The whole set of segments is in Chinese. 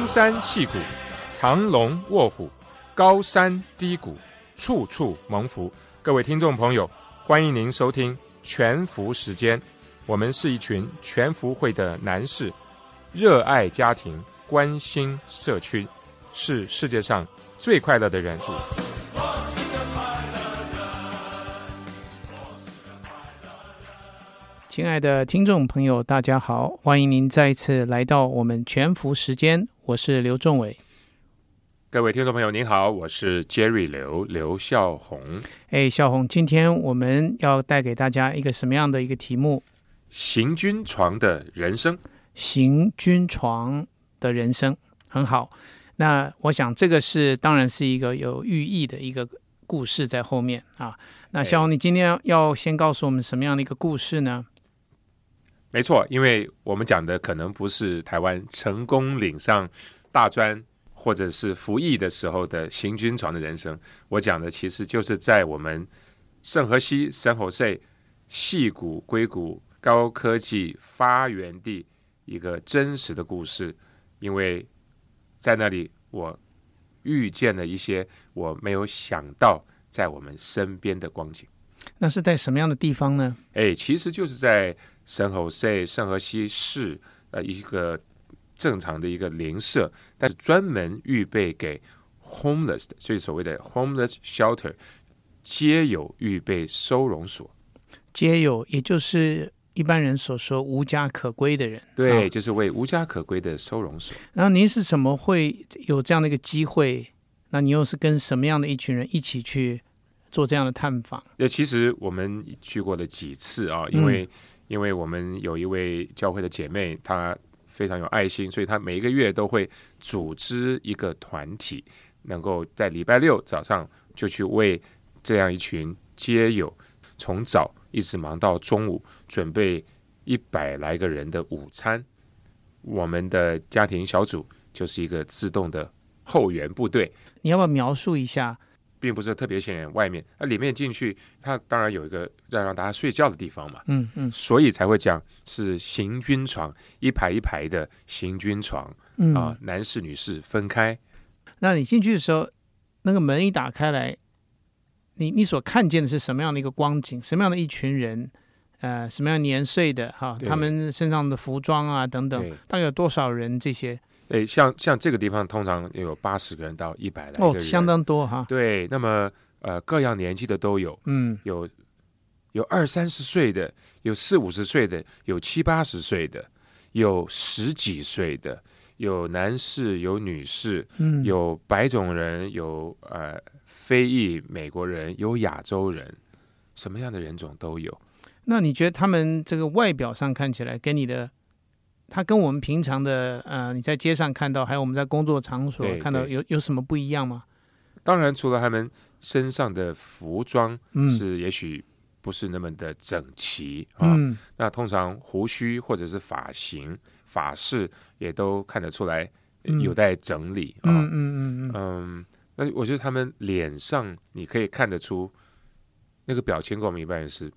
青山细谷，长龙卧虎，高山低谷，处处蒙福。各位听众朋友，欢迎您收听全福时间。我们是一群全福会的男士，热爱家庭，关心社区，是世界上最快乐的人。亲爱的听众朋友，大家好，欢迎您再次来到我们全福时间，我是刘仲伟。各位听众朋友，您好，我是 Jerry 刘刘孝红。哎，孝红，今天我们要带给大家一个什么样的一个题目？行军床的人生。行军床的人生很好。那我想这个是当然是一个有寓意的一个故事在后面啊。那孝红，你今天要先告诉我们什么样的一个故事呢？没错，因为我们讲的可能不是台湾成功领上大专或者是服役的时候的行军床的人生，我讲的其实就是在我们圣河西、圣侯塞、细谷、硅谷高科技发源地一个真实的故事，因为在那里我遇见了一些我没有想到在我们身边的光景。那是在什么样的地方呢？哎，其实就是在。圣何塞、圣何西市，呃，一个正常的一个邻舍，但是专门预备给 homeless 的，所以所谓的 homeless shelter，皆有预备收容所，皆有，也就是一般人所说无家可归的人，对，就是为无家可归的收容所。然后您是怎么会有这样的一个机会？那你又是跟什么样的一群人一起去做这样的探访？那其实我们去过了几次啊，因为。因为我们有一位教会的姐妹，她非常有爱心，所以她每一个月都会组织一个团体，能够在礼拜六早上就去为这样一群街友，从早一直忙到中午，准备一百来个人的午餐。我们的家庭小组就是一个自动的后援部队。你要不要描述一下？并不是特别显眼，外面那里面进去，它当然有一个要让大家睡觉的地方嘛，嗯嗯，所以才会讲是行军床，一排一排的行军床，啊，男士女士分开。那你进去的时候，那个门一打开来，你你所看见的是什么样的一个光景？什么样的一群人？呃，什么样年岁的哈？他们身上的服装啊等等，大概有多少人？这些？诶，像像这个地方通常有八十个人到一百来个人，哦，相当多哈。对，那么呃，各样年纪的都有，嗯，有有二三十岁的，有四五十岁的，有七八十岁的，有十几岁的，有男士有女士，嗯，有白种人，有呃非裔美国人，有亚洲人，什么样的人种都有。那你觉得他们这个外表上看起来跟你的？他跟我们平常的呃，你在街上看到，还有我们在工作场所看到，有有什么不一样吗？当然，除了他们身上的服装是也许不是那么的整齐啊，那通常胡须或者是发型、发饰也都看得出来有待整理啊。嗯嗯嗯嗯。那我觉得他们脸上你可以看得出那个表情，跟我们一般人是。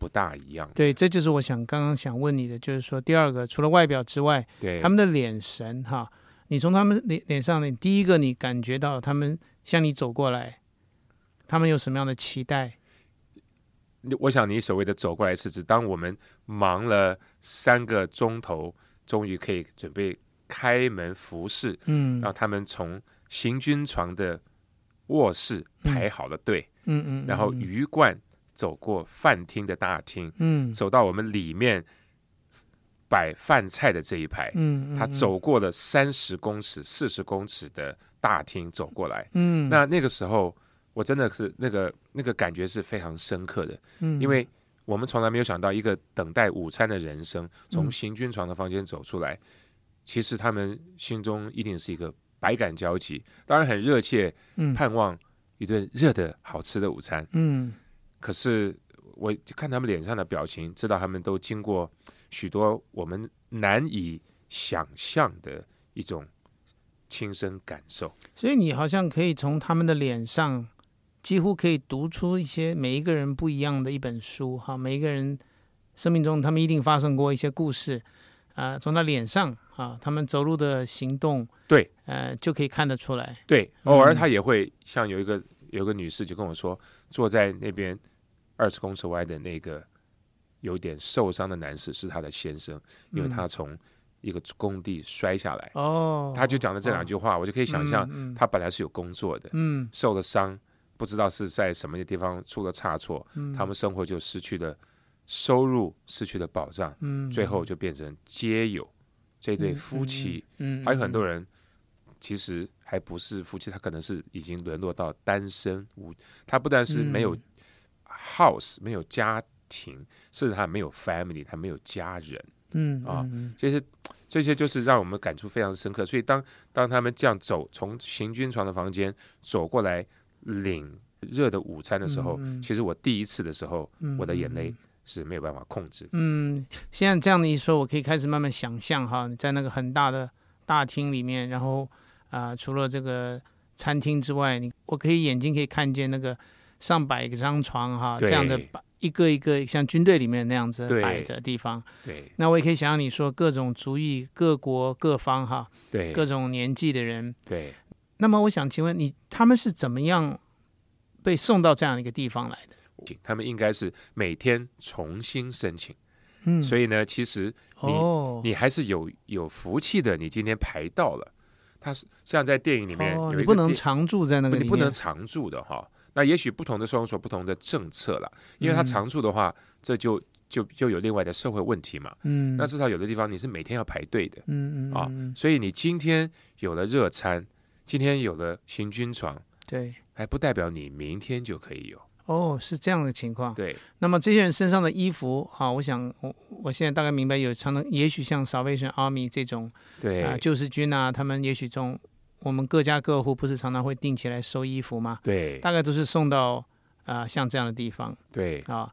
不大一样，对，这就是我想刚刚想问你的，就是说第二个，除了外表之外，对他们的脸神哈，你从他们脸脸上，你第一个你感觉到他们向你走过来，他们有什么样的期待？我想你所谓的走过来是指，当我们忙了三个钟头，终于可以准备开门服侍，嗯，让他们从行军床的卧室排好了队，嗯嗯，然后鱼贯。走过饭厅的大厅，嗯，走到我们里面摆饭菜的这一排，嗯，他走过了三十公尺、四十公尺的大厅走过来，嗯，那那个时候我真的是那个那个感觉是非常深刻的，嗯，因为我们从来没有想到一个等待午餐的人生从行军床的房间走出来，其实他们心中一定是一个百感交集，当然很热切，盼望一顿热的好吃的午餐，嗯。可是，我看他们脸上的表情，知道他们都经过许多我们难以想象的一种亲身感受。所以，你好像可以从他们的脸上，几乎可以读出一些每一个人不一样的一本书。哈，每一个人生命中，他们一定发生过一些故事。啊，从他脸上，啊，他们走路的行动，对，呃，就可以看得出来。对，偶尔他也会像有一个有个女士就跟我说，坐在那边二十公尺外的那个有点受伤的男士是他的先生，因为他从一个工地摔下来。哦，他就讲了这两句话，我就可以想象嗯他本来是有工作的，嗯。受了伤，不知道是在什么地方出了差错，嗯。他们生活就失去了收入，失去了保障，嗯，最后就变成街友。这对夫妻，嗯，还有很多人其实还不是夫妻，他可能是已经沦落到单身无，他不但是没有嗯 house，没有家庭，甚至他没有 family，他没有家人。嗯啊嗯这些这些就是让我们感触非常深刻。所以当当他们这样走，从行军床的房间走过来领热的午餐的时候，其实我第一次的时候，嗯我的眼泪是没有办法控制的。嗯，现在这样的一说，我可以开始慢慢想象哈，你在那个很大的大厅里面，然后啊、除了这个餐厅之外，你我可以眼睛可以看见那个上百张床哈，这对样的摆一个一个像军队里面那样子对摆的地方。对那我也可以想象你说各种族裔、各国各方哈，对各种年纪的人。对，那么我想请问你，他们是怎么样被送到这样一个地方来的？他们应该是每天重新申请。嗯，所以呢，其实你哦，你还是有有福气的，你今天排到了。他是像在电影里面哦，有一个你不能常住在那个你不能常住的哈。那也许不同的收容所不同的政策啦，因为它嗯常住的话，这就就就有另外的社会问题嘛。嗯，那至少有的地方你是每天要排队的啊嗯嗯啊，所以你今天有了热餐，今天有了行军床，对，还不代表你明天就可以有。哦，是这样的情况。对那么这些人身上的衣服，哈，我想我我现在大概明白，有常常也许像 Salvation Army 这种对、啊、救世军啊，他们也许这种我们各家各户不是常常会定期来收衣服吗？对。大概都是送到啊、像这样的地方。对，啊。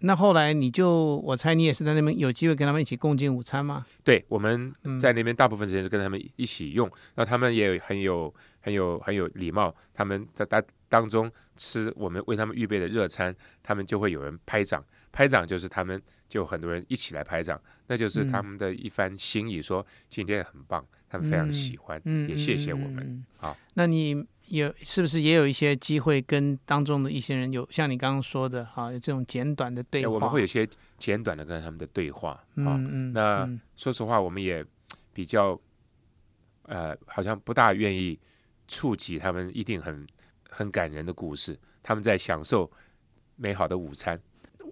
那后来你就，我猜你也是在那边有机会跟他们一起共进午餐吗？对，我们嗯。在那边大部分时间是跟他们一起用，那他们也很有很有很有礼貌，他们在当当中吃我们为他们预备的热餐，他们就会有人拍掌，拍掌就是他们就很多人一起来拍掌，那就是他们的一番心意，说今天很棒，他们非常喜欢，嗯，也谢谢我嗯们。。嗯嗯好，那你有是不是也有一些机会跟当中的一些人有像你刚刚说的哈、有这种简短的对话？那我们会有些简短的跟他们的对话啊。嗯嗯，那嗯说实话，我们也比较呃，好像不大愿意触及他们一定很很感人的故事。他们在享受美好的午餐，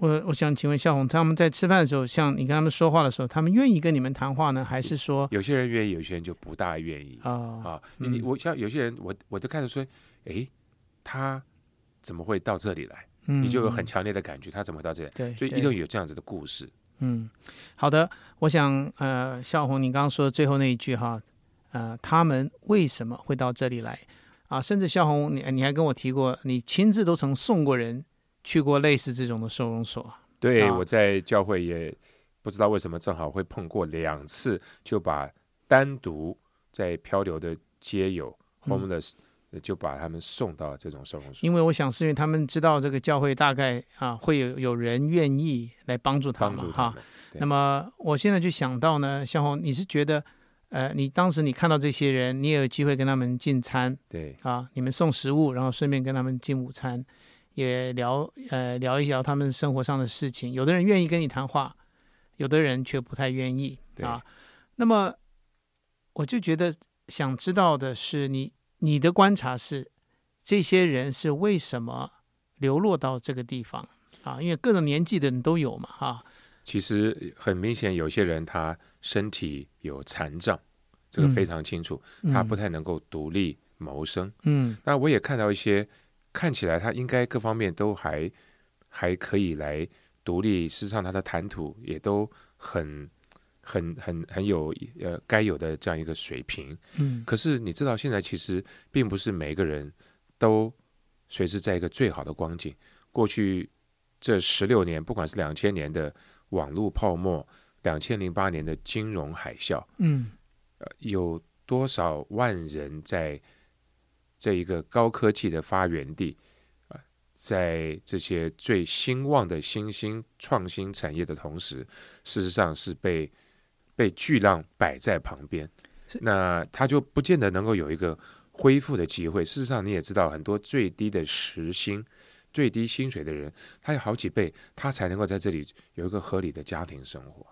我我想请问笑红，他们在吃饭的时候，像你跟他们说话的时候，他们愿意跟你们谈话呢，还是说有些人愿意，有些人就不大愿意啊、啊。你你嗯我像有些人，我我就看着说，诶，他怎么会到这里来？嗯，你就有很强烈的感觉，他怎么会到这里来？对，所以一定有这样子的故事。嗯，好的，我想呃，笑红，你刚刚说的最后那一句哈，呃，他们为什么会到这里来啊？甚至笑红，你你还跟我提过，你亲自都曾送过人去过类似这种的收容所，对，啊。我在教会也不知道为什么正好会碰过两次，就把单独在漂流的街友嗯。homeless、就把他们送到这种收容所，因为我想是因为他们知道这个教会大概啊会有有人愿意来帮助他们哈。那么我现在就想到呢，向红，你是觉得呃，你当时你看到这些人，你也有机会跟他们进餐，对。啊，你们送食物，然后顺便跟他们进午餐，也聊呃聊一聊他们生活上的事情。有的人愿意跟你谈话，有的人却不太愿意啊。那么我就觉得想知道的是你，你的观察是这些人是为什么流落到这个地方啊？因为各种年纪的人都有嘛，哈、其实很明显，有些人他身体有残障，这个嗯非常清楚，他不太能够独立谋生。嗯那我也看到一些看起来他应该各方面都还还可以来独立，事实上他的谈吐也都很很很很有呃该有的这样一个水平。嗯可是你知道，现在其实并不是每个人都随时在一个最好的光景。过去这十六年，不管是两千年的网络泡沫，两千零八年的金融海啸，嗯呃，有多少万人在这一个高科技的发源地，啊，在这些最兴旺的新兴创新产业的同时，事实上是被被巨浪摆在旁边，那他就不见得能够有一个恢复的机会。事实上，你也知道，很多最低的时薪、最低薪水的人，他有好几倍，他才能够在这里有一个合理的家庭生活。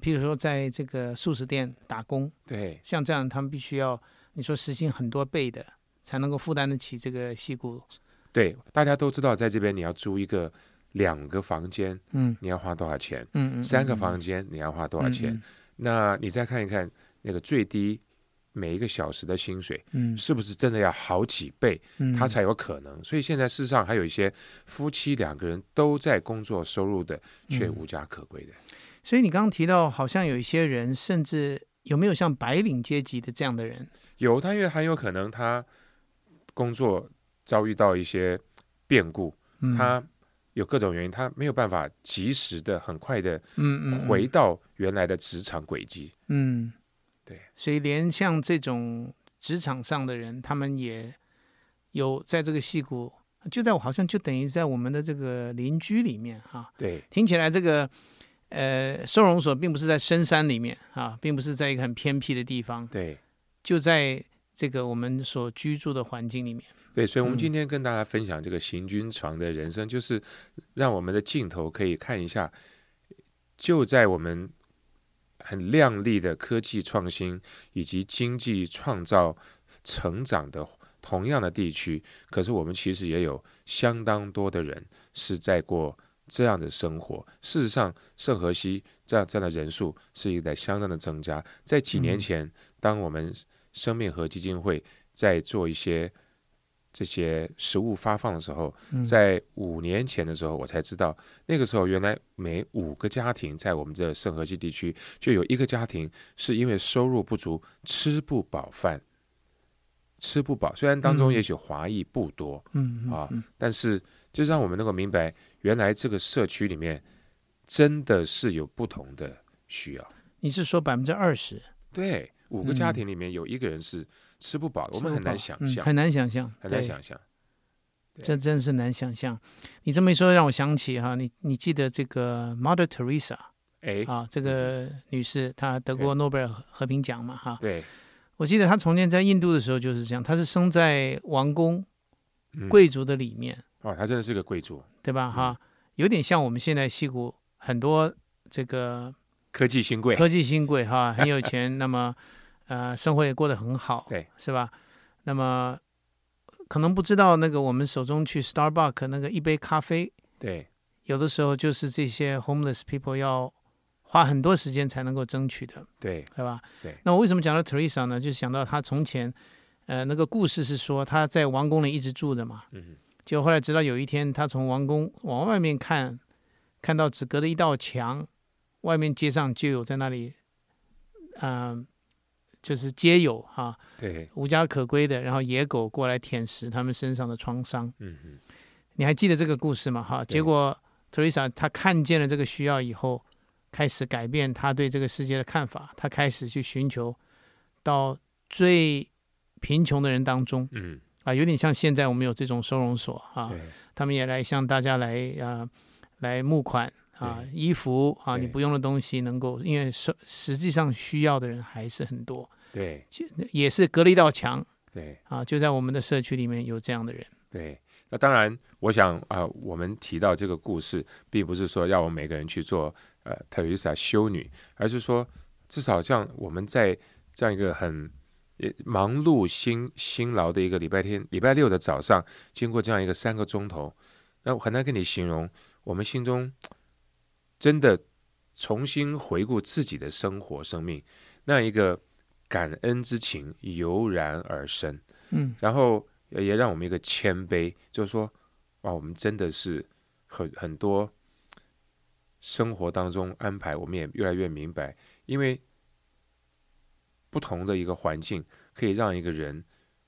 譬如说，在这个素食店打工，对，像这样，他们必须要你说时薪很多倍的，才能够负担得起这个戏骨。对，大家都知道，在这边你要租一个两个房间，嗯你要花多少钱？嗯嗯，三个嗯房间你要花多少钱？嗯那你再看一看那个最低每一个小时的薪水，嗯是不是真的要好几倍，嗯，他才有可能？所以现在事实上还有一些夫妻两个人都在工作收入的，却嗯无家可归的。所以你刚刚提到，好像有一些人，甚至有没有像白领阶级的这样的人？有他，因为很有可能他工作遭遇到一些变故，嗯、他有各种原因，他没有办法及时的、很快的嗯嗯回到原来的职场轨迹。嗯，对，所以连像这种职场上的人，他们也有在这个戏骨，就在我好像就等于在我们的这个邻居里面哈、对。听起来这个呃收容所并不是在深山里面啊，并不是在一个很偏僻的地方，对。就在这个我们所居住的环境里面。对，所以我们嗯今天跟大家分享这个行军床的人生，就是让我们的镜头可以看一下，就在我们很亮丽的科技创新以及经济创造成长的同样的地区，可是我们其实也有相当多的人是在过这样的生活。事实上，圣荷西这样这样的人数是一个在相当的增加。在几年嗯前，当我们生命和基金会在做一些这些食物发放的时候，嗯在五年前的时候，我才知道，那个时候原来每五个家庭在我们这圣河西地区就有一个家庭是因为收入不足吃不饱饭，吃不饱。虽然当中嗯也许华裔不多，嗯啊嗯但是就让我们能够明白，原来这个社区里面真的是有不同的需要。你是说百分之二十？对，五个家嗯庭里面有一个人是吃不饱的，我们很难想象，嗯很难想象，很难想象。这真是难想象。你这么一说，让我想起哈，你你记得这个 Mother Teresa 哎，啊，这个女士她得过诺贝尔和平奖嘛哈。对，我记得她从前在印度的时候就是这样，她是生在王宫嗯贵族的里面，哦，她真的是个贵族，对吧哈？有点像我们现在西谷很多这个科技新贵。科技新贵哈，很有钱，那么呃生活也过得很好，对，是吧？那么可能不知道那个我们手中去 Starbucks 那个一杯咖啡，对，有的时候就是这些 homeless people 要花很多时间才能够争取的，对，对吧？对。那我为什么讲到 Teresa 呢？就是想到她从前，呃，那个故事是说她在王宫里一直住的嘛，嗯，结果后来直到有一天，她从王宫往外面看，看到只隔着一道墙，外面街上就有在那里，嗯、就是皆有哈、对，无家可归的，然后野狗过来舔食他们身上的创伤。嗯嗯，你还记得这个故事吗？哈，对。结果 Teresa 她看见了这个需要以后，开始改变她对这个世界的看法，她开始去寻求到最贫穷的人当中嗯，啊，有点像现在我们有这种收容所啊，他们也来向大家来啊来募款啊，衣服啊，你不用的东西能够，因为实实际上需要的人还是很多，对，也是隔了一道墙对，啊，就在我们的社区里面有这样的人。对。那当然，我想啊、我们提到这个故事，并不是说要我们每个人去做呃特蕾莎修女，而是说，至少像我们在这样一个很也忙碌辛辛劳的一个礼拜天、礼拜六的早上，经过这样一个三个钟头，那我很难跟你形容，我们心中真的重新回顾自己的生活、生命，那一个感恩之情油然而生。嗯。然后也也让我们一个谦卑，就是说，哇，我们真的是很很多生活当中安排，我们也越来越明白，因为不同的一个环境，可以让一个人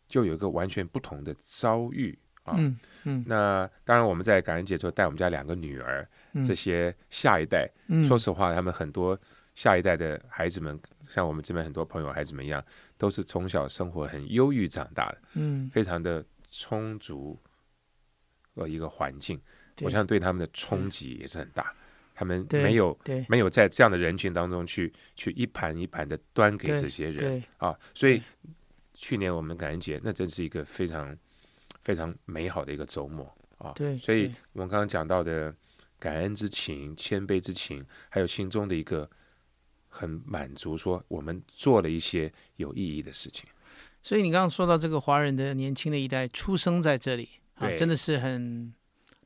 就有一个完全不同的遭遇啊。嗯嗯。那当然，我们在感恩节之后带我们家两个女儿，嗯，这些下一代，嗯。说实话，他们很多下一代的孩子们，像我们这边很多朋友孩子们一样，都是从小生活很忧郁长大的。嗯，非常的充足的一个环境，我想对他们的冲击也是很大。他们没有对没有在这样的人群当中去去一盘一盘的端给这些人。啊，所以去年我们感恩节那真是一个非常非常美好的一个周末。啊。对，所以我们刚刚讲到的感恩之情、谦卑之情，还有心中的一个很满足，说我们做了一些有意义的事情。所以你刚刚说到这个华人的年轻的一代出生在这里啊，真的是很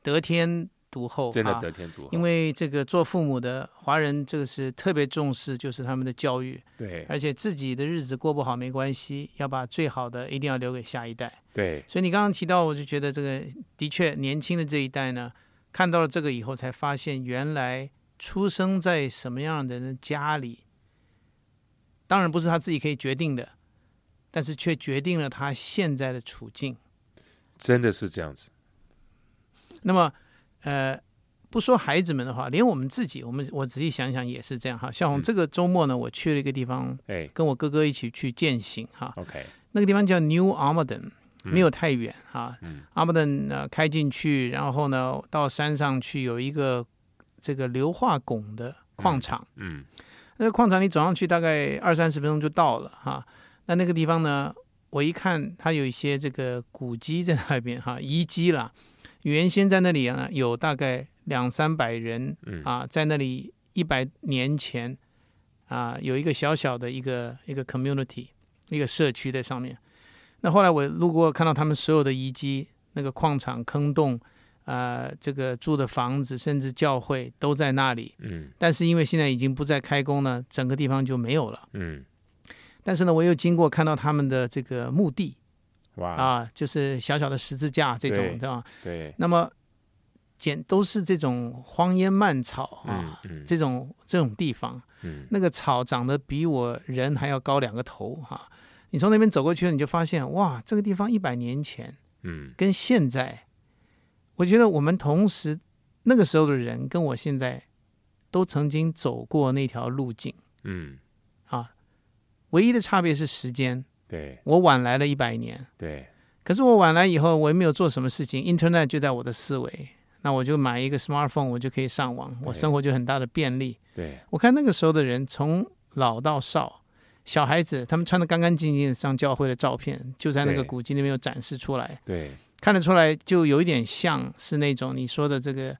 得天独厚，真的啊。得天独厚，因为这个做父母的华人，这个是特别重视，就是他们的教育，对。而且自己的日子过不好没关系，要把最好的一定要留给下一代。对。所以你刚刚提到，我就觉得这个的确年轻的这一代呢，看到了这个以后，才发现原来出生在什么样的人家里，当然不是他自己可以决定的，但是却决定了他现在的处境。真的是这样子。那么，呃，不说孩子们的话，连我们自己，我们我仔细想想也是这样哈。像我嗯这个周末呢，我去了一个地方，哎跟我哥哥一起去践行哈。，OK，那个地方叫 New Armaden，嗯没有太远哈。嗯阿姆顿呃开进去，然后呢到山上去有一个这个硫化汞的矿场。嗯那个矿场你走上去大概二三十分钟就到了哈。那那个地方呢，我一看它有一些这个古迹在那边哈，遗迹啦。原先在那里啊有大概两三百人嗯啊，在那里一百年前啊有一个小小的一个一个 community 一个社区在上面。那后来我路过看到他们所有的遗迹，那个矿场、坑洞，呃，这个住的房子，甚至教会都在那里。嗯但是因为现在已经不再开工呢，整个地方就没有了。嗯，但是呢，我又经过看到他们的这个墓地哇，啊，就是小小的十字架这种，对吧？对，那么简都是这种荒烟蔓草嗯啊，嗯这种这种地方，嗯那个草长得比我人还要高两个头哈、你从那边走过去，你就发现哇，这个地方一百年前嗯跟现在，我觉得我们同时那个时候的人跟我现在都曾经走过那条路径。嗯，啊唯一的差别是时间，对。我晚来了一百年。对，可是我晚来以后，我也没有做什么事情，Internet 就在我的思维，那我就买一个 smartphone，我就可以上网，我生活就很大的便利。对，我看那个时候的人，从老到少，小孩子他们穿的干干净净上教会的照片，就在那个古迹那边有展示出来，对，看得出来，就有一点像是那种你说的这个。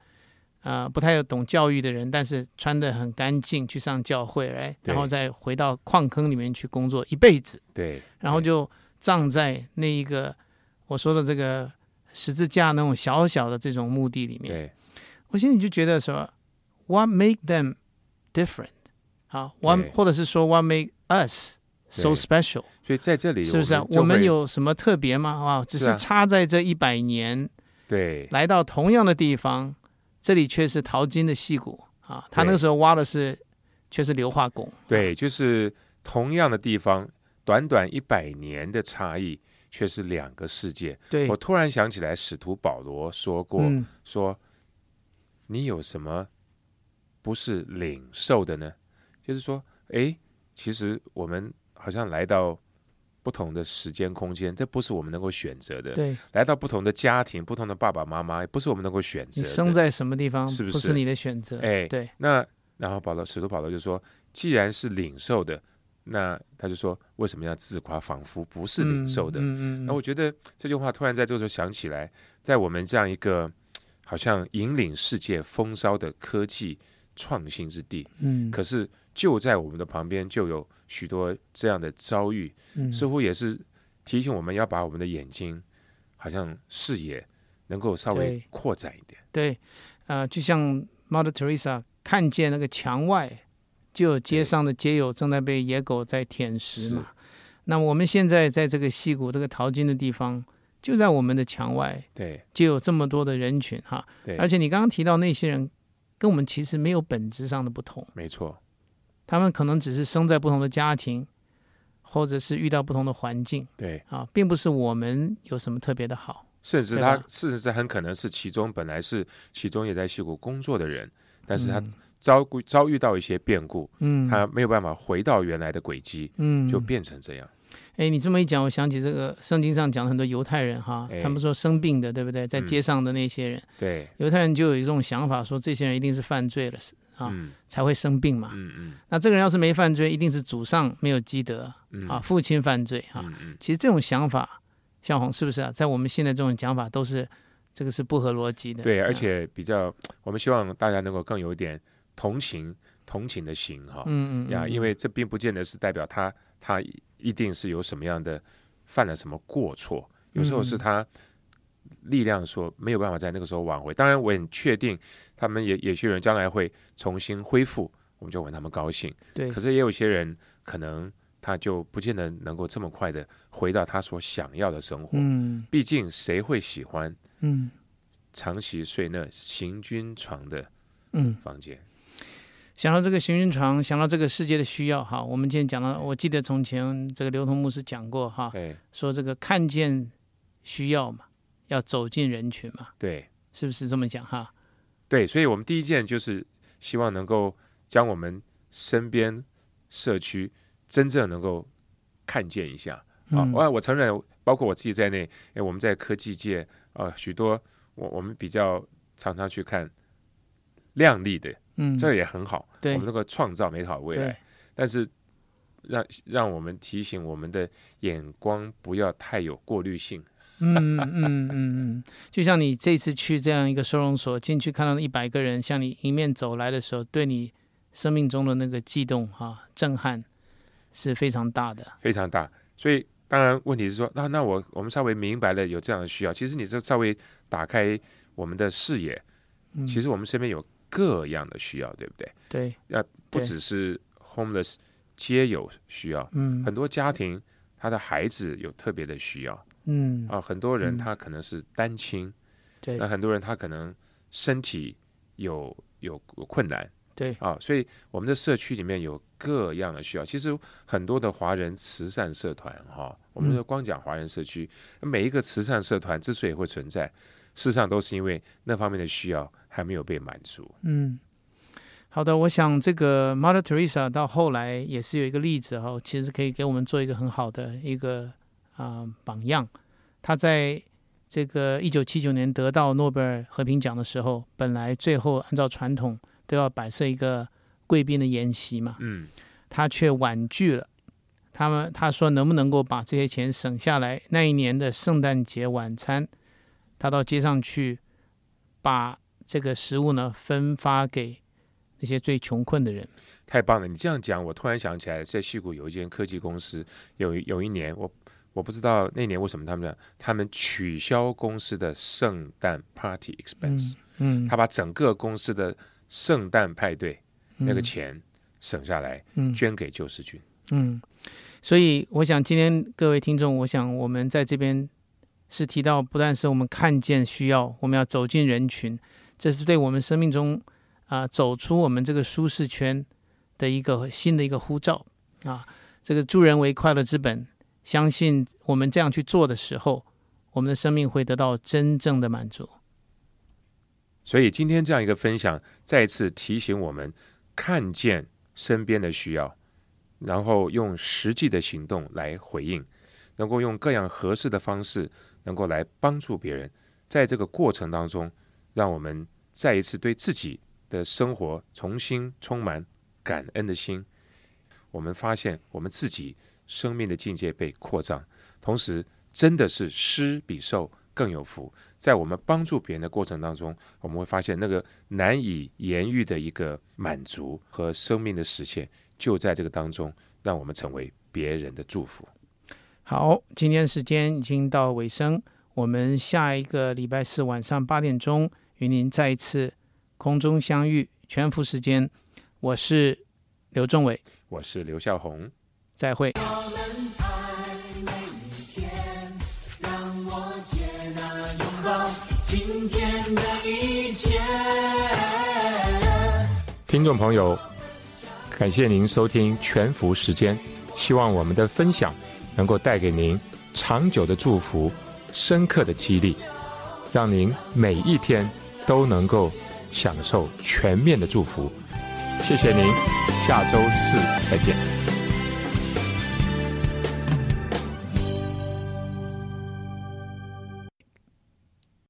呃，不太懂教育的人，但是穿的很干净，去上教会，来，然后再回到矿坑里面去工作一辈子。对，然后就葬在那一个我说的这个十字架那种小小的这种墓地里面。对，我心里就觉得说，What make them different？好，What 或者是说 What make us so special？所以在这里是不是、啊？我们有什么特别吗？啊，只是差在这一百年对来到同样的地方，这里却是淘金的溪谷啊。他那个时候挖的是却是硫化汞。对，就是同样的地方，短短一百年的差异，却是两个世界。对我，突然想起来，使徒保罗说过，嗯，说你有什么不是领受的呢？就是说，诶，其实我们好像来到不同的时间空间，这不是我们能够选择的。对来到不同的家庭，不同的爸爸妈妈，也不是我们能够选择。你生在什么地方是不是不是你的选择？哎对，那然后保罗使徒保罗就说，既然是领受的，那他就说为什么要自夸，仿佛不是领受的？嗯嗯嗯那我觉得这句话突然在这个时候想起来，在我们这样一个好像引领世界风骚的科技创新之地，嗯，可是就在我们的旁边就有许多这样的遭遇，嗯。似乎也是提醒我们要把我们的眼睛，好像视野能够稍微扩展一点。对，呃，就像 Mother Teresa 看见那个墙外就有街上的街友正在被野狗在舔食嘛。那我们现在在这个溪谷这个淘金的地方，就在我们的墙外，对。就有这么多的人群哈。对，而且你刚刚提到那些人，跟我们其实没有本质上的不同，没错，他们可能只是生在不同的家庭，或者是遇到不同的环境对，啊，并不是我们有什么特别的好。甚至他事实上很可能是其中本来是其中也在西谷工作的人，但是他嗯遭遇遭遇到一些变故，嗯，他没有办法回到原来的轨迹，嗯就变成这样。哎，你这么一讲，我想起这个圣经上讲的很多犹太人哈，哎他们说生病的，对不对？在嗯街上的那些人，对犹太人就有一种想法，说这些人一定是犯罪了，啊，嗯才会生病嘛。嗯嗯那这个人要是没犯罪，一定是祖上没有积德嗯啊，父亲犯罪啊。嗯嗯，其实这种想法，向红是不是啊？在我们现在这种讲法都是这个是不合逻辑的。对，而啊且比较，我们希望大家能够更有一点同情同情的心哈。嗯嗯呀，嗯因为这并不见得是代表他他一定是有什么样的犯了什么过错，有时候是嗯他力量说没有办法在那个时候挽回。当然，我很确定他们也也许有人将来会重新恢复，我们就为他们高兴。对可是也有些人可能他就不见得能够这么快的回到他所想要的生活。嗯毕竟谁会喜欢嗯长期睡那行军床的嗯，房间？想到这个行军床，想到这个世界的需要哈，我们今天讲到，我记得从前这个刘同牧师讲过哈，对说这个看见需要嘛，要走进人群嘛，对。是不是这么讲哈？对，所以我们第一件就是希望能够将我们身边社区真正能够看见一下啊！嗯我、我承认，包括我自己在内，哎，我们在科技界啊，许多我我们比较常常去看亮丽的，嗯，这也很好，对我们能够创造美好的未来。但是让让我们提醒我们的眼光不要太有过滤性。嗯嗯嗯嗯，就像你这次去这样一个收容所，进去看到一百个人向你迎面走来的时候，对你生命中的那个悸动哈、震撼是非常大的。非常大。所以当然问题是说，那那我我们稍微明白了有这样的需要，其实你这稍微打开我们的视野，嗯，其实我们身边有各样的需要，对不对？对，那不只是 homeless 皆有需要，嗯很多家庭他的孩子有特别的需要嗯，啊，很多人嗯他可能是单亲，对那很多人他可能身体有有有困难。对，啊，所以我们的社区里面有各样的需要。其实很多的华人慈善社团，哈、我们光讲华人社区，每一个慈善社团之所以会存在，事实上都是因为那方面的需要还没有被满足。嗯。好的，我想这个 Mother Teresa 到后来也是有一个例子哈，其实可以给我们做一个很好的一个啊、榜样。他在这个一九七九年得到诺贝尔和平奖的时候，本来最后按照传统都要摆设一个贵宾的宴席嘛，嗯他却婉拒了。他们他说能不能够把这些钱省下来？那一年的圣诞节晚餐，他到街上去把这个食物呢分发给那些最穷困的人。太棒了！你这样讲，我突然想起来，在戏谷有一间科技公司，有一有一年，我我不知道那年为什么他们讲，他们取消公司的圣诞 party expense，、嗯，他把整个公司的圣诞派对那个嗯钱省下来，嗯捐给救世军。嗯，所以我想今天各位听众，我想我们在这边是提到，不但是我们看见需要，我们要走进人群，这是对我们生命中啊、走出我们这个舒适圈的一个新的一个呼召啊。这个助人为快乐之本，相信我们这样去做的时候，我们的生命会得到真正的满足。所以今天这样一个分享，再次提醒我们看见身边的需要，然后用实际的行动来回应，能够用各样合适的方式，能够来帮助别人。在这个过程当中，让我们再一次对自己的生活重新充满感恩的心。我们发现我们自己生命的境界被扩张，同时真的是施比受更有福。在我们帮助别人的过程当中，我们会发现那个难以言喻的一个满足和生命的实现，就在这个当中，让我们成为别人的祝福。好，今天时间已经到尾声，我们下一个礼拜四晚上八点钟与您再一次空中相遇，全幅时间。我是刘仲伟，我是刘孝宏。再会。听众朋友，感谢您收听全福时间，希望我们的分享能够带给您长久的祝福、深刻的激励，让您每一天都能够享受全面的祝福。谢谢您，下周四再见。